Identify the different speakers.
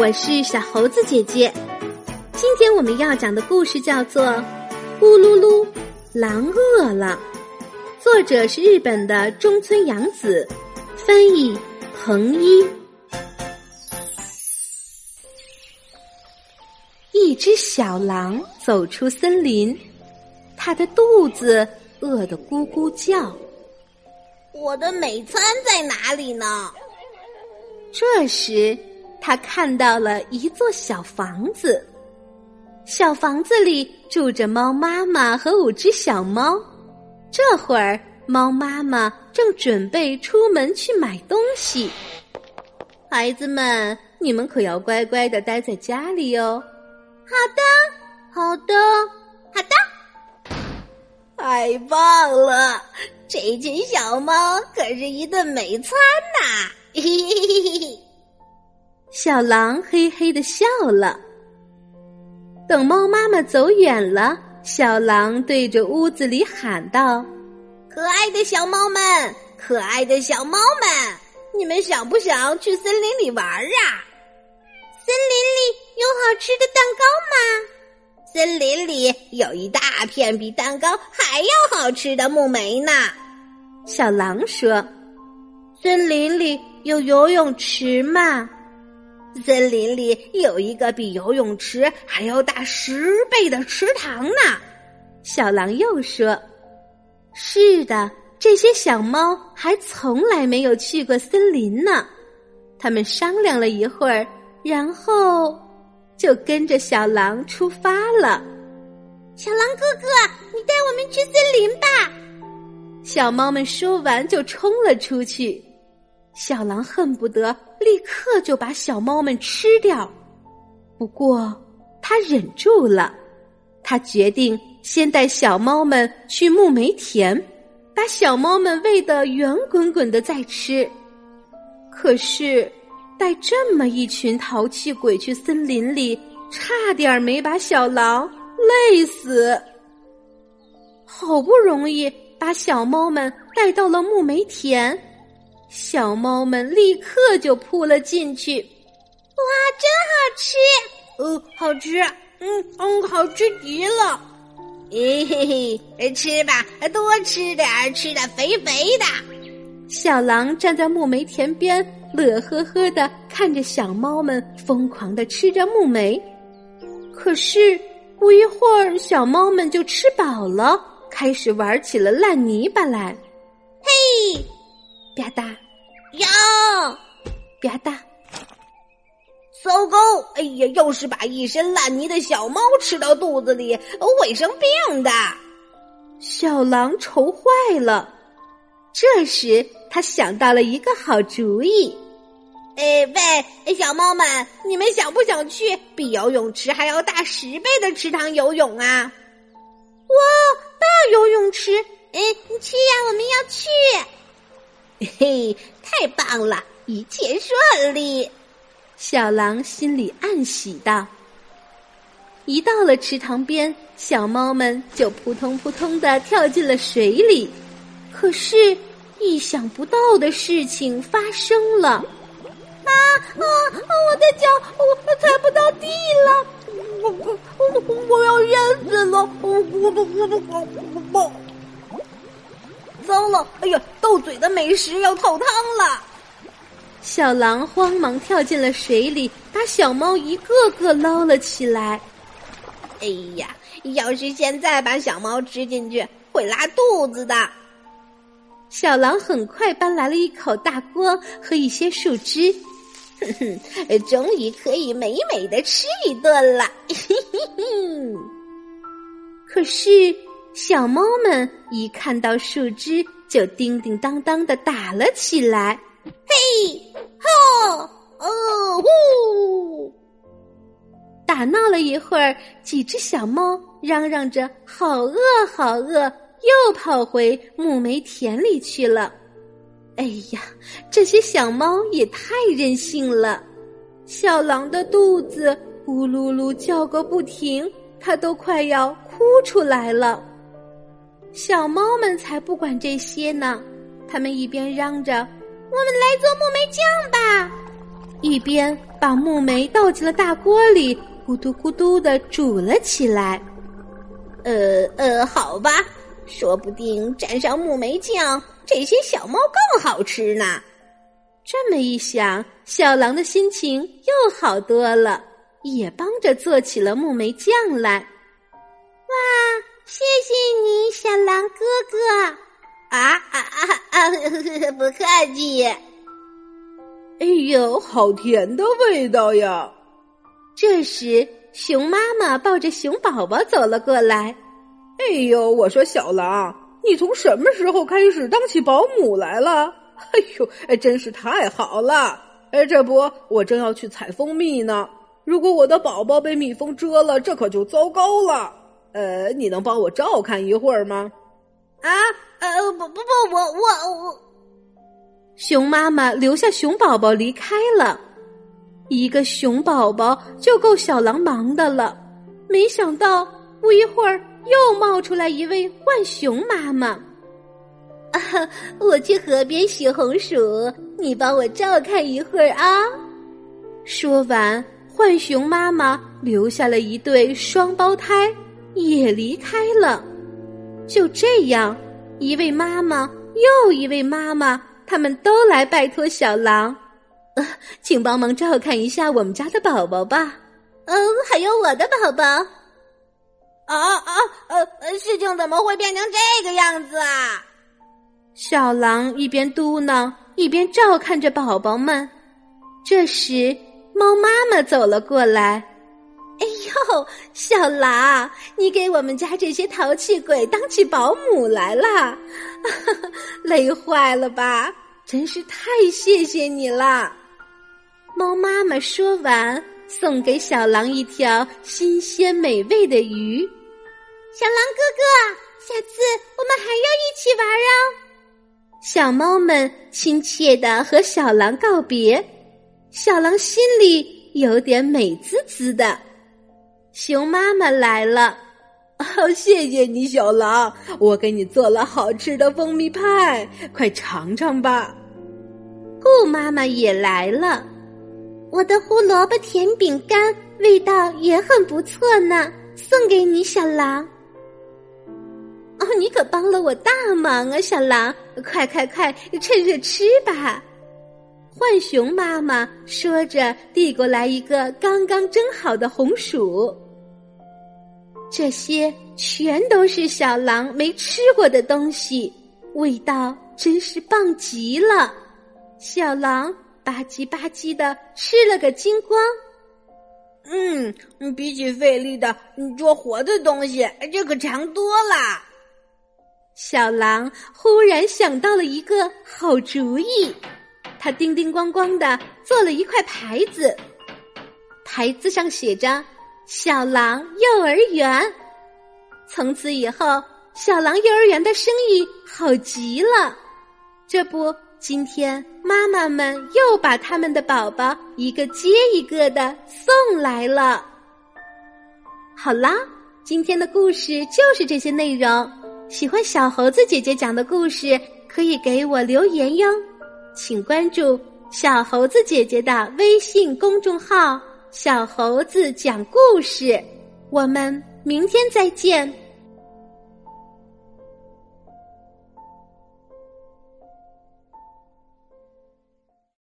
Speaker 1: 我是小猴子姐姐。今天我们要讲的故事叫做《咕噜噜，狼饿了》，作者是日本的中村洋子，翻译彭一。一只小狼走出森林，它的肚子饿得咕咕叫。
Speaker 2: 我的美餐在哪里呢？
Speaker 1: 这时，他看到了一座小房子，小房子里住着猫妈妈和五只小猫。这会儿，猫妈妈正准备出门去买东西。孩子们，你们可要乖乖的待在家里哦。
Speaker 2: 好的，
Speaker 1: 好的，
Speaker 2: 好的，太棒了！这群小猫可是一顿美餐呐！嘿嘿嘿嘿嘿，
Speaker 1: 小狼嘿嘿的笑了。等猫妈妈走远了，小狼对着屋子里喊道：“
Speaker 2: 可爱的小猫们，可爱的小猫们，你们想不想去森林里玩啊？森林里有好吃的蛋糕吗？森林里有一大片比蛋糕还要好吃的木莓呢。”
Speaker 1: 小狼说：“森林里。”有游泳池吗？
Speaker 2: 森林里有一个比游泳池还要大十倍的池塘呢。
Speaker 1: 小狼又说：“是的，这些小猫还从来没有去过森林呢。”他们商量了一会儿，然后就跟着小狼出发了。
Speaker 2: 小狼哥哥，你带我们去森林吧！
Speaker 1: 小猫们说完就冲了出去。小狼恨不得立刻就把小猫们吃掉，不过他忍住了。他决定先带小猫们去木梅田，把小猫们喂得圆滚滚的再吃。可是带这么一群淘气鬼去森林里，差点没把小狼累死。好不容易把小猫们带到了木梅田。小猫们立刻就扑了进去，
Speaker 2: 哇，真好吃！
Speaker 1: 哦，好吃，嗯嗯，好吃极了。
Speaker 2: 嘿嘿嘿，吃吧，多吃点吃的肥肥的。
Speaker 1: 小狼站在木梅田边，乐呵呵的看着小猫们疯狂的吃着木梅。可是不一会儿，小猫们就吃饱了，开始玩起了烂泥巴来。
Speaker 2: 嘿！
Speaker 1: 吧嗒，
Speaker 2: 呀，
Speaker 1: 吧嗒，
Speaker 2: 糟糕！哎呀，又是把一身烂泥的小猫吃到肚子里，会生病的。
Speaker 1: 小狼愁坏了。这时，他想到了一个好主意。
Speaker 2: 哎喂，小猫们，你们想不想去比游泳池还要大十倍的池塘游泳啊？
Speaker 1: 哇，大游泳池！
Speaker 2: 哎，你去呀，我们要去。嘿，太棒了，一切顺利。
Speaker 1: 小狼心里暗喜道：“一到了池塘边，小猫们就扑通扑通的跳进了水里。可是，意想不到的事情发生了！
Speaker 2: 啊啊！我的脚，我踩不到地了，我我我我要淹死了！我我我我我。”糟了！哎呀，斗嘴的美食要泡汤了！
Speaker 1: 小狼慌忙跳进了水里，把小猫一个个捞了起来。
Speaker 2: 哎呀，要是现在把小猫吃进去，会拉肚子的。
Speaker 1: 小狼很快搬来了一口大锅和一些树枝，
Speaker 2: 哼哼，终于可以美美的吃一顿了。
Speaker 1: 可是。小猫们一看到树枝，就叮叮当当的打了起来。
Speaker 2: 嘿，吼，哦，呼！
Speaker 1: 打闹了一会儿，几只小猫嚷嚷着“好饿，好饿”，又跑回木梅田里去了。哎呀，这些小猫也太任性了！小狼的肚子咕噜噜叫个不停，它都快要哭出来了。小猫们才不管这些呢，它们一边嚷着“我们来做木梅酱吧”，一边把木莓倒进了大锅里，咕嘟咕嘟的煮了起来。
Speaker 2: 呃呃，好吧，说不定蘸上木莓酱，这些小猫更好吃呢。
Speaker 1: 这么一想，小狼的心情又好多了，也帮着做起了木莓酱来。
Speaker 2: 哇，谢谢你，小狼哥哥！啊啊啊啊！不客气。
Speaker 3: 哎呦，好甜的味道呀！
Speaker 1: 这时，熊妈妈抱着熊宝宝走了过来。
Speaker 3: 哎呦，我说小狼，你从什么时候开始当起保姆来了？哎呦，哎，真是太好了！哎，这不，我正要去采蜂蜜呢。如果我的宝宝被蜜蜂蛰了，这可就糟糕了。呃，你能帮我照看一会儿吗？
Speaker 2: 啊，呃，不不不，我我我。
Speaker 1: 熊妈妈留下熊宝宝离开了，一个熊宝宝就够小狼忙的了。没想到不一会儿又冒出来一位浣熊妈妈。
Speaker 2: 啊，我去河边洗红薯，你帮我照看一会儿啊。
Speaker 1: 说完，浣熊妈妈留下了一对双胞胎，也离开了。就这样，一位妈妈又一位妈妈。他们都来拜托小狼，呃，请帮忙照看一下我们家的宝宝吧。
Speaker 2: 嗯，还有我的宝宝。啊啊呃，事情怎么会变成这个样子啊？
Speaker 1: 小狼一边嘟囔，一边照看着宝宝们。这时，猫妈妈走了过来。
Speaker 2: 哎呦，小狼，你给我们家这些淘气鬼当起保姆来了，累坏了吧？真是太谢谢你了！
Speaker 1: 猫妈妈说完，送给小狼一条新鲜美味的鱼。
Speaker 2: 小狼哥哥，下次我们还要一起玩哦！
Speaker 1: 小猫们亲切的和小狼告别，小狼心里有点美滋滋的。熊妈妈来了，
Speaker 3: 谢谢你，小狼，我给你做了好吃的蜂蜜派，快尝尝吧。
Speaker 1: 兔妈妈也来了，
Speaker 2: 我的胡萝卜甜饼干味道也很不错呢，送给你，小狼。
Speaker 1: 哦，你可帮了我大忙啊，小狼，快快快，趁热吃吧。浣熊妈妈说着，递过来一个刚刚蒸好的红薯。这些全都是小狼没吃过的东西，味道真是棒极了。小狼吧唧吧唧的吃了个精光。
Speaker 2: 嗯，比起费力的捉活的东西，这可强多了。
Speaker 1: 小狼忽然想到了一个好主意。他叮叮咣咣的做了一块牌子，牌子上写着“小狼幼儿园”。从此以后，小狼幼儿园的生意好极了。这不，今天妈妈们又把他们的宝宝一个接一个的送来了。好啦，今天的故事就是这些内容。喜欢小猴子姐姐讲的故事，可以给我留言哟。请关注小猴子姐姐的微信公众号“小猴子讲故事”，我们明天再见。